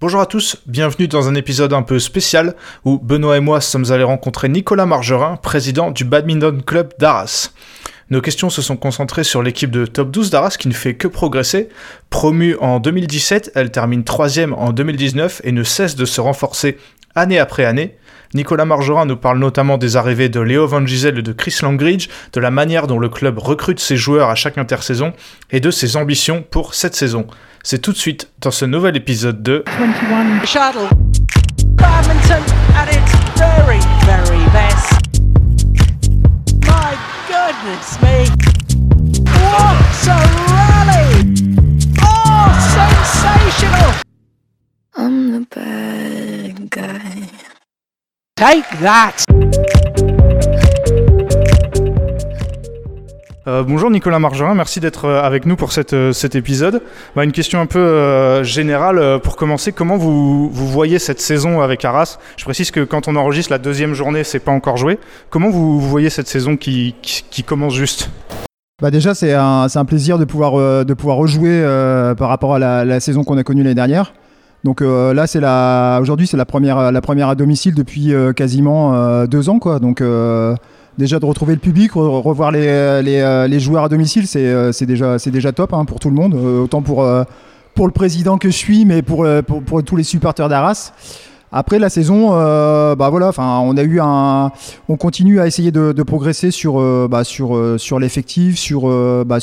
Bonjour à tous, bienvenue dans un épisode un peu spécial où Benoît et moi sommes allés rencontrer Nicolas Margerin, président du Badminton Club d'Arras. Nos questions se sont concentrées sur l'équipe de top 12 d'Arras qui ne fait que progresser. Promue en 2017, elle termine troisième en 2019 et ne cesse de se renforcer année après année. Nicolas Margerin nous parle notamment des arrivées de Léo Van Gisel et de Chris Langridge, de la manière dont le club recrute ses joueurs à chaque intersaison et de ses ambitions pour cette saison. C'est tout de suite dans ce nouvel épisode de 21 shuttle. Badminton at its very, very best. My goodness me. What a rally! Oh, sensational! I'm the bad guy. Take that! Euh, bonjour Nicolas Margerin, merci d'être euh, avec nous pour euh, cet épisode. Bah, une question un peu générale pour commencer. Comment vous, voyez cette saison avec Arras? Je précise que quand on enregistre la deuxième journée, c'est pas encore joué. Comment vous, voyez cette saison qui, commence juste? Bah déjà, c'est un, plaisir de pouvoir, rejouer par rapport à la, saison qu'on a connue l'année dernière. Donc là, c'est la, aujourd'hui, c'est la première, à domicile depuis quasiment deux ans, déjà de retrouver le public, re- revoir euh, les joueurs à domicile, c'est, euh, déjà, top hein, pour tout le monde, euh, autant pour, le président que je suis, mais pour, tous les supporters d'Arras. Après la saison, bah on a eu un, on continue à essayer de, progresser sur, bah, sur, l'effectif, sur, bah,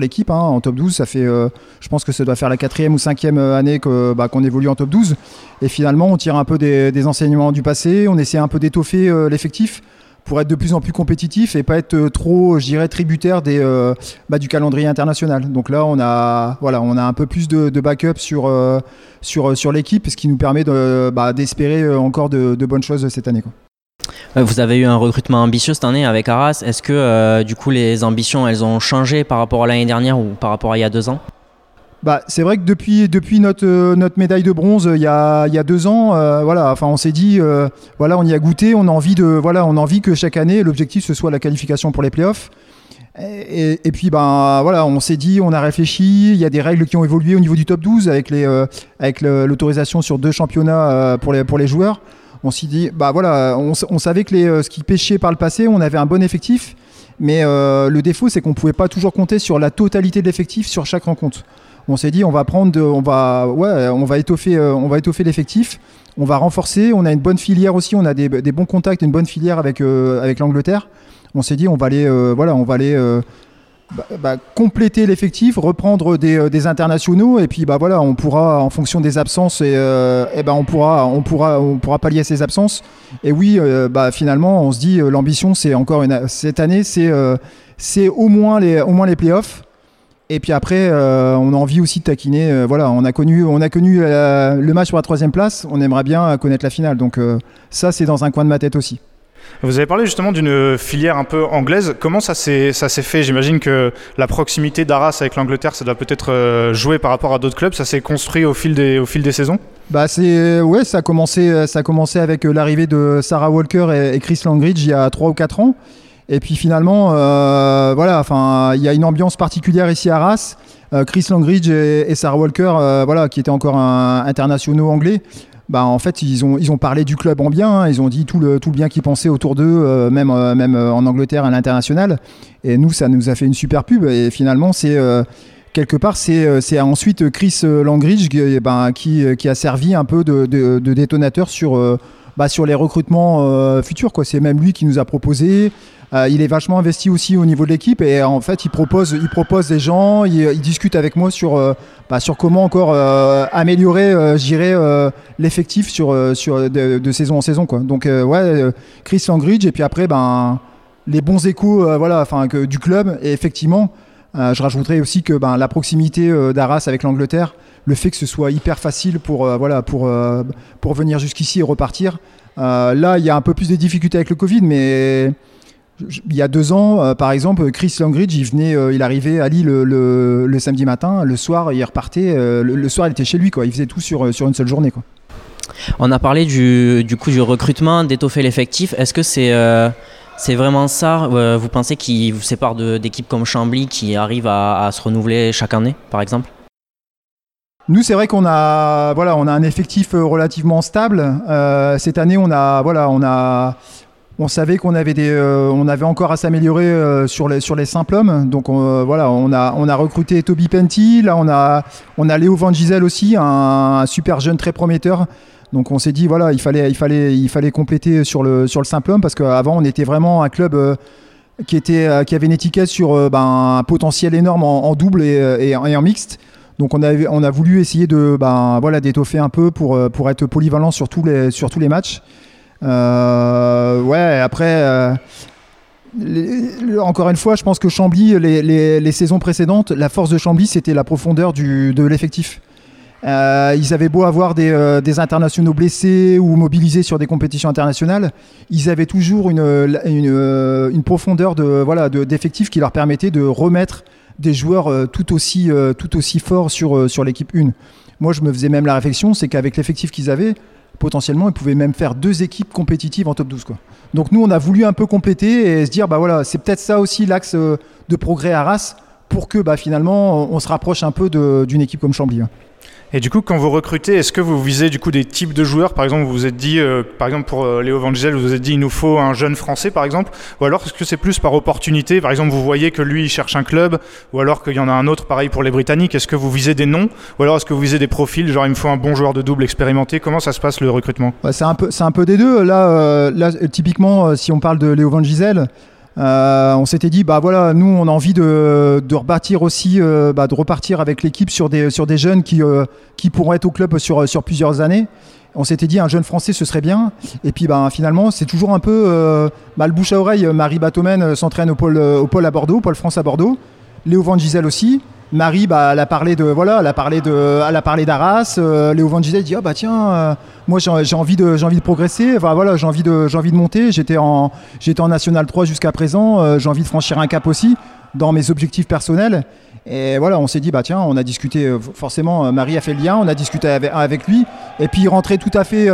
l'équipe. hein. en top 12, ça fait, je pense que ça doit faire la quatrième ou cinquième année qu'on évolue en top 12. Et finalement, on tire un peu des, enseignements du passé, on essaie un peu d'étoffer l'effectif pour être de plus en plus compétitif et pas être euh, trop, je tributaire des, euh, bah, du calendrier international. Donc là, on a, voilà, on a un peu plus de, backup sur, euh, sur, sur l'équipe, ce qui nous permet bah, d'espérer encore de, bonnes choses cette année. Vous avez eu un recrutement ambitieux cette année avec Arras. Est-ce que du coup les ambitions elles ont changé par rapport à l'année dernière ou par rapport à il y a deux ans? Bah, c'est vrai que depuis, euh, notre médaille de bronze euh, il y a, deux ans, euh, voilà, enfin, on s'est dit, voilà, on y a goûté, on a envie de, voilà, on a envie que chaque année l'objectif ce soit la qualification pour les playoffs. Et, puis ben voilà, on s'est dit, on a réfléchi, il y a des règles qui ont évolué au niveau du top 12 avec l'autorisation sur deux championnats pour les joueurs. On s'est dit bah voilà, on, savait que ce qui pêchait par le passé, on avait un bon effectif, mais le défaut c'est qu'on pouvait pas toujours compter sur la totalité de l'effectif sur chaque rencontre. On s'est dit on va prendre on va ouais, on va étoffer euh, on va l'effectif, on va renforcer, on a une bonne filière aussi, on a des, bons contacts, une bonne filière avec euh, avec l'Angleterre. On s'est dit on va aller euh, voilà on va aller bah, bah, compléter l'effectif reprendre des, internationaux. Et puis bah voilà on pourra en fonction des absences et, euh, eh ben on pourra on pourra on pourra pallier ces absences. Et oui bah finalement on se dit l'ambition c'est encore une cette année c'est c'est au moins les au moins les playoffs et puis après, euh, on a envie aussi de taquiner. euh, voilà, on a connu, on a connu euh, le match sur la troisième place. On aimerait bien connaître la finale. Donc ça, c'est dans un coin de ma tête aussi. Vous avez parlé justement d'une filière un peu anglaise. Comment ça s'est ça s'est fait? J'imagine que la proximité d'Arras avec l'Angleterre, ça doit peut-être jouer par rapport à d'autres clubs. Ça s'est construit au fil des au fil des saisons? Bah c'est ouais, ça a commencé ça a commencé avec l'arrivée de Sarah Walker et, et Chris Langridge il y a 3 ou 4 ans. Et puis finalement euh, voilà, enfin il y a une ambiance particulière ici à Arras. Euh, Chris Langridge et, Sarah Walker euh, voilà qui étaient encore un, internationaux anglais. Bah, en fait, ils ont, ils ont parlé du club en bien, hein. ils ont dit tout le, tout le bien qu'ils pensaient autour d'eux, même, même en Angleterre à l'international. Et nous, ça nous a fait une super pub. Et finalement, c'est quelque part, c'est ensuite Chris Langridge qui, ben, qui, qui a servi un peu de, détonateur sur, bah, sur les recrutements euh, futurs. quoi. C'est même lui qui nous a proposé. Euh, il est vachement investi aussi au niveau de l'équipe et en fait, il propose, il propose des gens, il, discute avec moi sur, euh, bah, sur comment encore améliorer, euh, l'effectif sur, sur de, saison en saison. Quoi. Donc, ouais, Chris Langridge et puis après, ben, les bons échos voilà, enfin, du club. Et effectivement, euh, je rajouterais aussi que ben, la proximité euh, d'Arras avec l'Angleterre, le fait que ce soit hyper facile pour, euh, voilà, pour, pour venir jusqu'ici et repartir. Là, il y a un peu plus de difficultés avec le Covid, mais il y a deux ans, par exemple, Chris Langridge, il venait, il arrivait à Lille le, samedi matin, le soir, il repartait. le, le soir, il était chez lui, quoi. Il faisait tout sur, sur une seule journée, quoi. On a parlé du, du coup du recrutement, d'étoffer l'effectif. Est-ce que c'est c'est vraiment ça euh, Vous pensez qu'il vous sépare d'équipes comme Chambly qui arrivent à, se renouveler chaque année, par exemple? Nous, c'est vrai qu'on a, voilà, on a un effectif euh, relativement stable. Euh, cette année, on a, voilà, on a, on savait qu'on avait des, on avait encore à s'améliorer sur les sur les simples hommes. Donc on, voilà, on a recruté Toby Penty. Là, on a on a Léo Van Gisel aussi, un super jeune très prometteur. Donc on s'est dit voilà, il fallait compléter sur le sur le simple homme parce qu'avant on était vraiment un club euh, euh, qui avait une étiquette sur euh, ben, un potentiel énorme en, double et, en- mixte. Donc on a, on a voulu essayer de ben, voilà, d'étoffer un peu pour, être polyvalent sur tous les, matchs. Ouais, après, encore une fois, je pense que Chambly, les, saisons précédentes, la force de Chambly, c'était la profondeur de l'effectif. Euh, ils avaient beau avoir des, euh, des internationaux blessés ou mobilisés sur des compétitions internationales, ils avaient toujours une, euh, profondeur de voilà de- d'effectifs qui leur permettait de remettre des joueurs tout aussi tout forts sur l'équipe 1. Moi, je me faisais même la réflexion, c'est qu'avec l'effectif qu'ils avaient, potentiellement, ils pouvaient même faire deux équipes compétitives en top 12 quoi. Donc nous, on a voulu un peu compléter et se dire bah voilà, c'est peut-être ça aussi l'axe de progrès à Arras pour que bah finalement on, se rapproche un peu d'une équipe comme Chambly. hein. Et du coup, quand vous recrutez, est-ce que vous visez du coup des types de joueurs Par exemple, vous vous êtes dit, euh, par exemple pour euh, Léo Van Gisel, vous vous êtes dit, il nous faut un jeune français, par exemple Ou alors est-ce que c'est plus par opportunité Par exemple, vous voyez que lui, il cherche un club, ou alors qu'il y en a un autre, pareil pour les Britanniques. Est-ce que vous visez des noms Ou alors est-ce que vous visez des profils Genre, il me faut un bon joueur de double expérimenté. Comment ça se passe le recrutement Ouais, c'est un peu, un peu des deux. Là, euh, là, typiquement, euh, si on parle de Léo Van Gisel, euh, on s'était dit, bah voilà, nous, on a envie de, de rebâtir aussi, euh, bah, de repartir avec l'équipe sur des, jeunes qui, euh, qui pourront être au club sur, plusieurs années. On s'était dit, un jeune français, ce serait bien. Et puis, bah, finalement, c'est toujours un peu bah, le bouche à oreille. Marie Batomen s'entraîne au pôle, au à Bordeaux, pôle France à Bordeaux. Léo Van Gisel aussi. Marie, bah, elle a parlé de voilà, elle a parlé de, elle a parlé d'Arras. Euh, Léo Van Gisel dit ah bah tiens, euh, moi j'ai envie de, j'ai envie de progresser. Enfin, voilà, j'ai envie de, j'ai envie de monter. J'étais en, j'étais en National 3 jusqu'à présent. Euh, j'ai envie de franchir un cap aussi dans mes objectifs personnels. Et voilà, on s'est dit bah tiens, on a discuté. euh, forcément, Marie a fait le lien. On a discuté avec, lui. Et puis il rentrait tout à fait.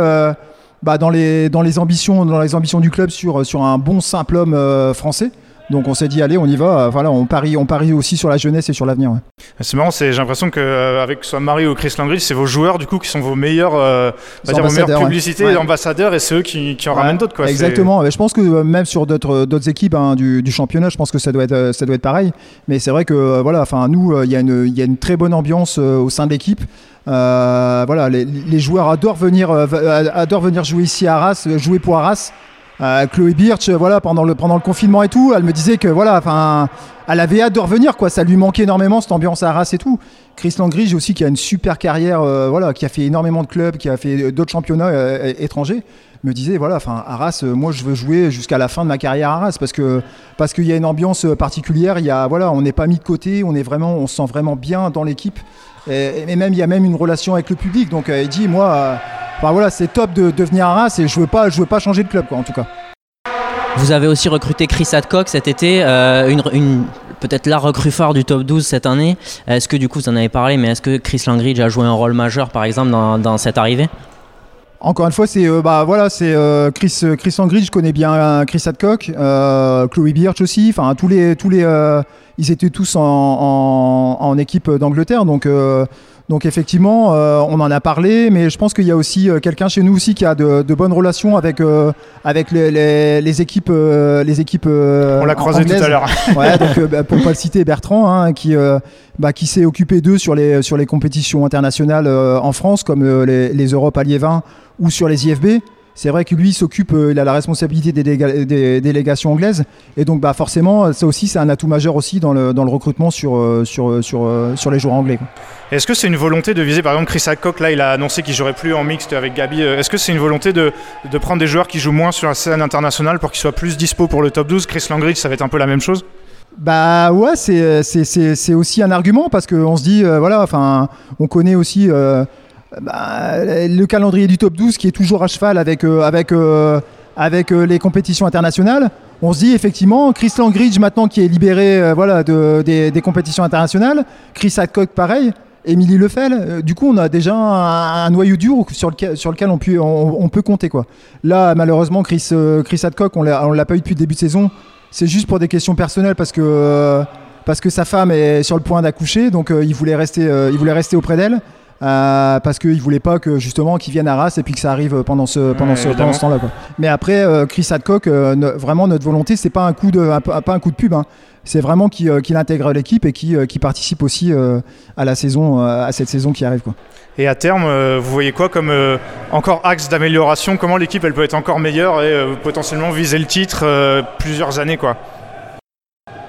bah, dans les dans les ambitions dans les ambitions du club sur sur un bon simple homme français. Donc on s'est dit allez on y va. Euh, voilà on parie on parie aussi sur la jeunesse et sur l'avenir. ouais. C'est marrant, c'est- j'ai l'impression qu'avec soit Marie ou Chris Langridge, c'est vos joueurs du coup qui sont vos meilleurs, euh, on va dire, vos meilleures ambassadeurs, ouais. publicités, Ouais. ambassadeurs, et c'est eux qui, qui en Ouais, ramènent d'autres. quoi. Exactement. Mais Je pense que euh, même sur d'autres d'autres équipes hein, du, du championnat, je pense que ça doit être euh, ça doit être pareil. Mais c'est vrai que euh, voilà, enfin nous, euh, il y a une il y a une très bonne ambiance euh, au sein de l'équipe. Euh, voilà, les, les joueurs adorent venir euh, adorent venir jouer ici à Arras, euh, jouer pour Arras. Euh, Chloé Birch, euh, voilà, pendant le pendant le confinement et tout, elle me disait que voilà, enfin, elle avait hâte de revenir quoi. Ça lui manquait énormément cette ambiance à Arras et tout. Chris Langridge aussi qui a une super carrière, euh, voilà, qui a fait énormément de clubs, qui a fait d'autres championnats étrangers me disait voilà enfin Arras moi je veux jouer jusqu'à la fin de ma carrière à Arras parce que parce qu'il y a une ambiance particulière il y a voilà on n'est pas mis de côté on est vraiment on se sent vraiment bien dans l'équipe et, même il y a même une relation avec le public. Donc euh, il dit moi euh, voilà c'est top de, de venir à Arras et je veux pas je veux pas changer de club quoi en tout cas. Vous avez aussi recruté Chris Adcock cet été, euh, une, peut-être la recrue phare du top 12 cette année. Est-ce que du coup, vous en avez parlé, mais est-ce que Chris Langridge a joué un rôle majeur par exemple dans cette arrivée? Encore une fois, c'est euh, bah voilà, c'est euh, Chris euh, Chris je connais bien Chris Hadcock, euh, Chloé Birch aussi. Enfin, tous les tous les ils étaient tous en, en, en équipe d'Angleterre, donc donc effectivement, on en a parlé, mais je pense qu'il y a aussi quelqu'un chez nous aussi qui a de, de bonnes relations avec avec les, les, les équipes les équipes. On l'a croisé tout à l'heure. Ouais, donc bah, pour pas le citer, Bertrand, hein, qui, bah, qui s'est occupé d'eux sur les, sur les compétitions internationales en France, comme les, les à Liévin ou sur les IFB. C'est vrai que lui s'occupe, euh, il a la responsabilité des, déga- des délégations anglaises, et donc bah, forcément, ça aussi c'est un atout majeur aussi dans le, dans le recrutement sur, euh, sur, euh, sur, sur les joueurs anglais. quoi. Est-ce que c'est une volonté de viser, par exemple, Chris Hadcock, là, il a annoncé qu'il jouerait plus en mixte avec Gabi. Est-ce que c'est une volonté de, de prendre des joueurs qui jouent moins sur la scène internationale pour qu'ils soient plus dispo pour le top 12 Chris Langridge, ça va être un peu la même chose Bah ouais, c'est c'est- c'est c'est aussi un argument parce qu'on se dit, euh, voilà, enfin, on connaît aussi euh, bah, le calendrier du top 12 qui est toujours à cheval avec, euh, avec, euh, avec euh, les compétitions internationales. On se dit effectivement, Chris Langridge maintenant qui est libéré voilà, de, des, compétitions internationales, Chris Hadcock pareil, Émilie Lefel, du coup on a déjà un, noyau dur sur lequel, on, peut, compter. Quoi. Là malheureusement Chris, Hadcock, on l'a on l'a pas eu depuis le début de saison, c'est juste pour des questions personnelles parce que, parce que sa femme est sur le point d'accoucher, donc il, voulait rester, il voulait rester auprès d'elle. Euh, parce qu'il voulait pas que justement qu'ils viennent à Arras et puis que ça arrive pendant ce pendant Ouais, ce, évidemment. pendant ce temps-là. quoi. Mais après, euh, Chris Hadcock, euh, ne- vraiment notre volonté, c'est pas un coup de un, pas un coup de pub. hein. C'est vraiment qu'il euh, qu'il intègre l'équipe et qui qui participe aussi à la saison à cette saison qui arrive quoi. Et à terme, vous voyez quoi comme euh, encore axe d'amélioration? Comment l'équipe elle peut être encore meilleure et euh, potentiellement viser le titre euh, plusieurs années quoi?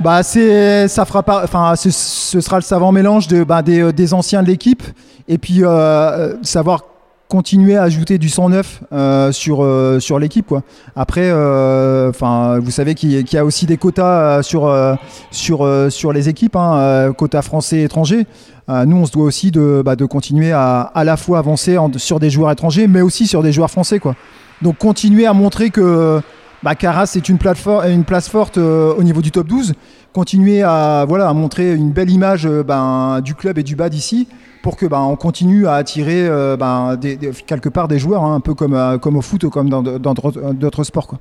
Bah c'est ça fera pas enfin ce, sera le savant mélange de bah, des, euh, des anciens de l'équipe et puis euh, euh, savoir continuer à ajouter du sang neuf euh, sur euh, sur l'équipe quoi. Après euh, enfin vous savez qu'il y, a aussi des quotas sur sur sur les équipes hein, quotas français étrangers. Nous on se doit aussi de bah, de continuer à à la fois avancer sur des joueurs étrangers mais aussi sur des joueurs français quoi. Donc continuer à montrer que bah, Caras c'est une, plateforme, une place forte euh, au niveau du top 12. Continuer à, montrer une belle image euh, ben, du club et du bas d'ici pour que ben, on continue à attirer euh, ben, des- quelque part des joueurs, hein, un peu comme, au foot ou comme dans d'autres sports. Quoi.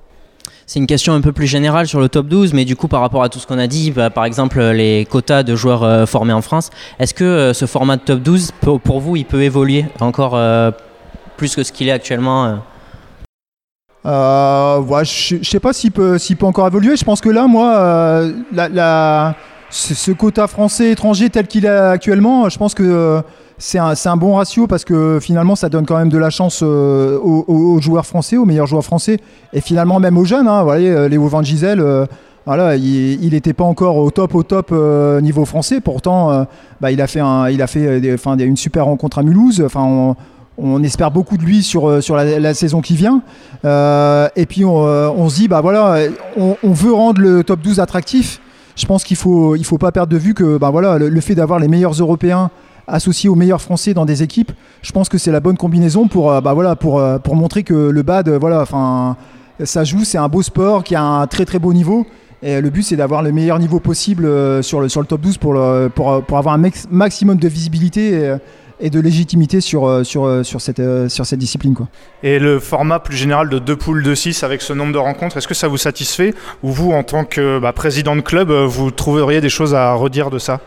C'est une question un peu plus générale sur le top 12, mais du coup, par rapport à tout ce qu'on a dit, bah, par exemple les quotas de joueurs formés en France, est-ce que ce format de top 12, pour, vous, il peut évoluer encore plus que ce qu'il est actuellement euh je je sais pas s'il peut, peut encore évoluer. Je pense que là, moi, euh, la, ce, quota français-étranger tel qu'il est actuellement, je pense que euh, c'est un, un bon ratio parce que finalement, ça donne quand même de la chance euh, aux, joueurs français, aux meilleurs joueurs français, et finalement même aux jeunes. Hein, Léo Van Gisel, voilà, il n'était pas encore au top, au top niveau français. Pourtant, bah, il a fait, un, il a fait une super rencontre à Mulhouse. Enfin, on espère beaucoup de lui sur, euh, la, saison qui vient. Euh, et puis on, euh, on se dit, bah voilà, on, veut rendre le top 12 attractif. Je pense qu'il il faut pas perdre de vue que bah voilà, le, fait d'avoir les meilleurs Européens associés aux meilleurs Français dans des équipes, je pense que c'est la bonne combinaison pour, bah voilà, pour, montrer que le BAD, voilà, ça joue, c'est un beau sport qui a un très très beau niveau. Et le but, c'est d'avoir le meilleur niveau possible sur, le, sur top 12 pour, pour, avoir un max- maximum de visibilité et de légitimité sur, euh, sur, euh, sur, cette, euh, sur cette discipline. Quoi. Et le format plus général de deux poules de 6 avec ce nombre de rencontres, est-ce que ça vous satisfait Ou vous, en tant que bah, président de club, vous trouveriez des choses à redire de ça?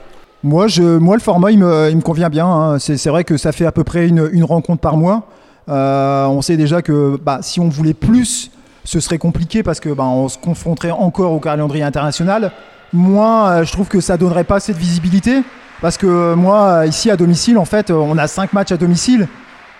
Moi, je, moi, le format, il me, il me convient bien. hein. C'est, c'est vrai que ça fait à peu près une, une rencontre par mois. Euh, on sait déjà que bah, si on voulait plus, ce serait compliqué parce que bah, on se confronterait encore au calendrier international. Moi, euh, je trouve que ça donnerait pas assez de visibilité parce que euh, moi, ici à domicile, en fait, on a cinq matchs à domicile.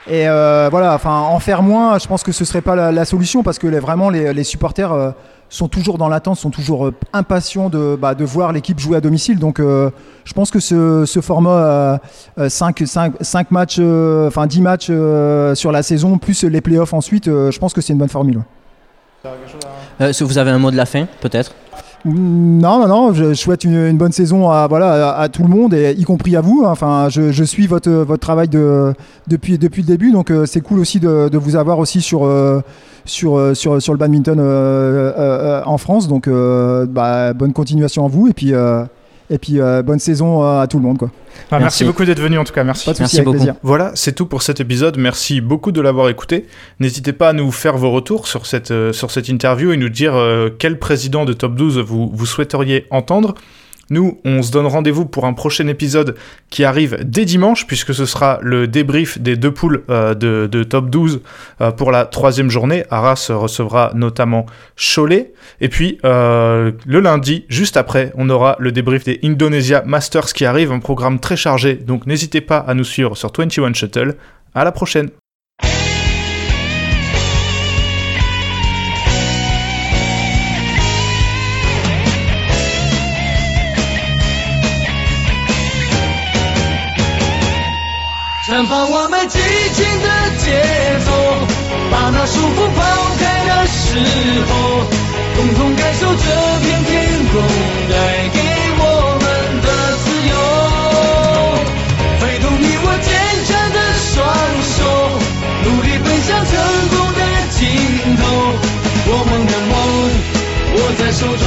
Et euh, voilà, enfin, en faire moins, je pense que ce serait pas la, solution parce que vraiment les, supporters euh, sont toujours dans l'attente, sont toujours euh, impatients de, bah, de voir l'équipe jouer à domicile. Donc, euh, je pense que ce, format 5, matchs, euh, enfin 10 matchs euh, sur la saison, plus les playoffs ensuite, euh, je pense que c'est une bonne formule. Euh, Est-ce que vous avez un mot de la fin, peut-être? Non, non, non, je souhaite une, bonne saison à, voilà, à, tout le monde, et y compris à vous. Enfin, je, suis votre, votre travail de, depuis, depuis le début, donc euh, c'est cool aussi de, de vous avoir aussi sur, euh, sur, euh, sur, sur le badminton en France. Donc, bah, bonne continuation à vous, et puis, et puis euh, bonne saison à tout le monde. Quoi. Ah, merci. Merci. beaucoup d'être venu en tout cas, merci. Pas de Merci souci, avec beaucoup. plaisir. Voilà, c'est tout pour cet épisode. Merci beaucoup de l'avoir écouté. N'hésitez pas à nous faire vos retours sur cette, euh, sur cette interview et nous dire euh, quel président de Top 12 vous, vous souhaiteriez entendre. Nous, on se donne rendez-vous pour un prochain épisode qui arrive dès dimanche, puisque ce sera le débrief des deux poules euh, de, Top 12 euh, pour la troisième journée. Arras recevra notamment Cholet. Et puis, euh, le lundi, juste après, on aura le débrief des Indonesia Masters qui arrive, un programme très chargé. Donc, n'hésitez pas à nous suivre sur 21 Shuttle. À la prochaine! 时候，共同感受这片天空带给我们的自由。挥动你我坚强的双手，努力奔向成功的尽头。我们的梦握在手中，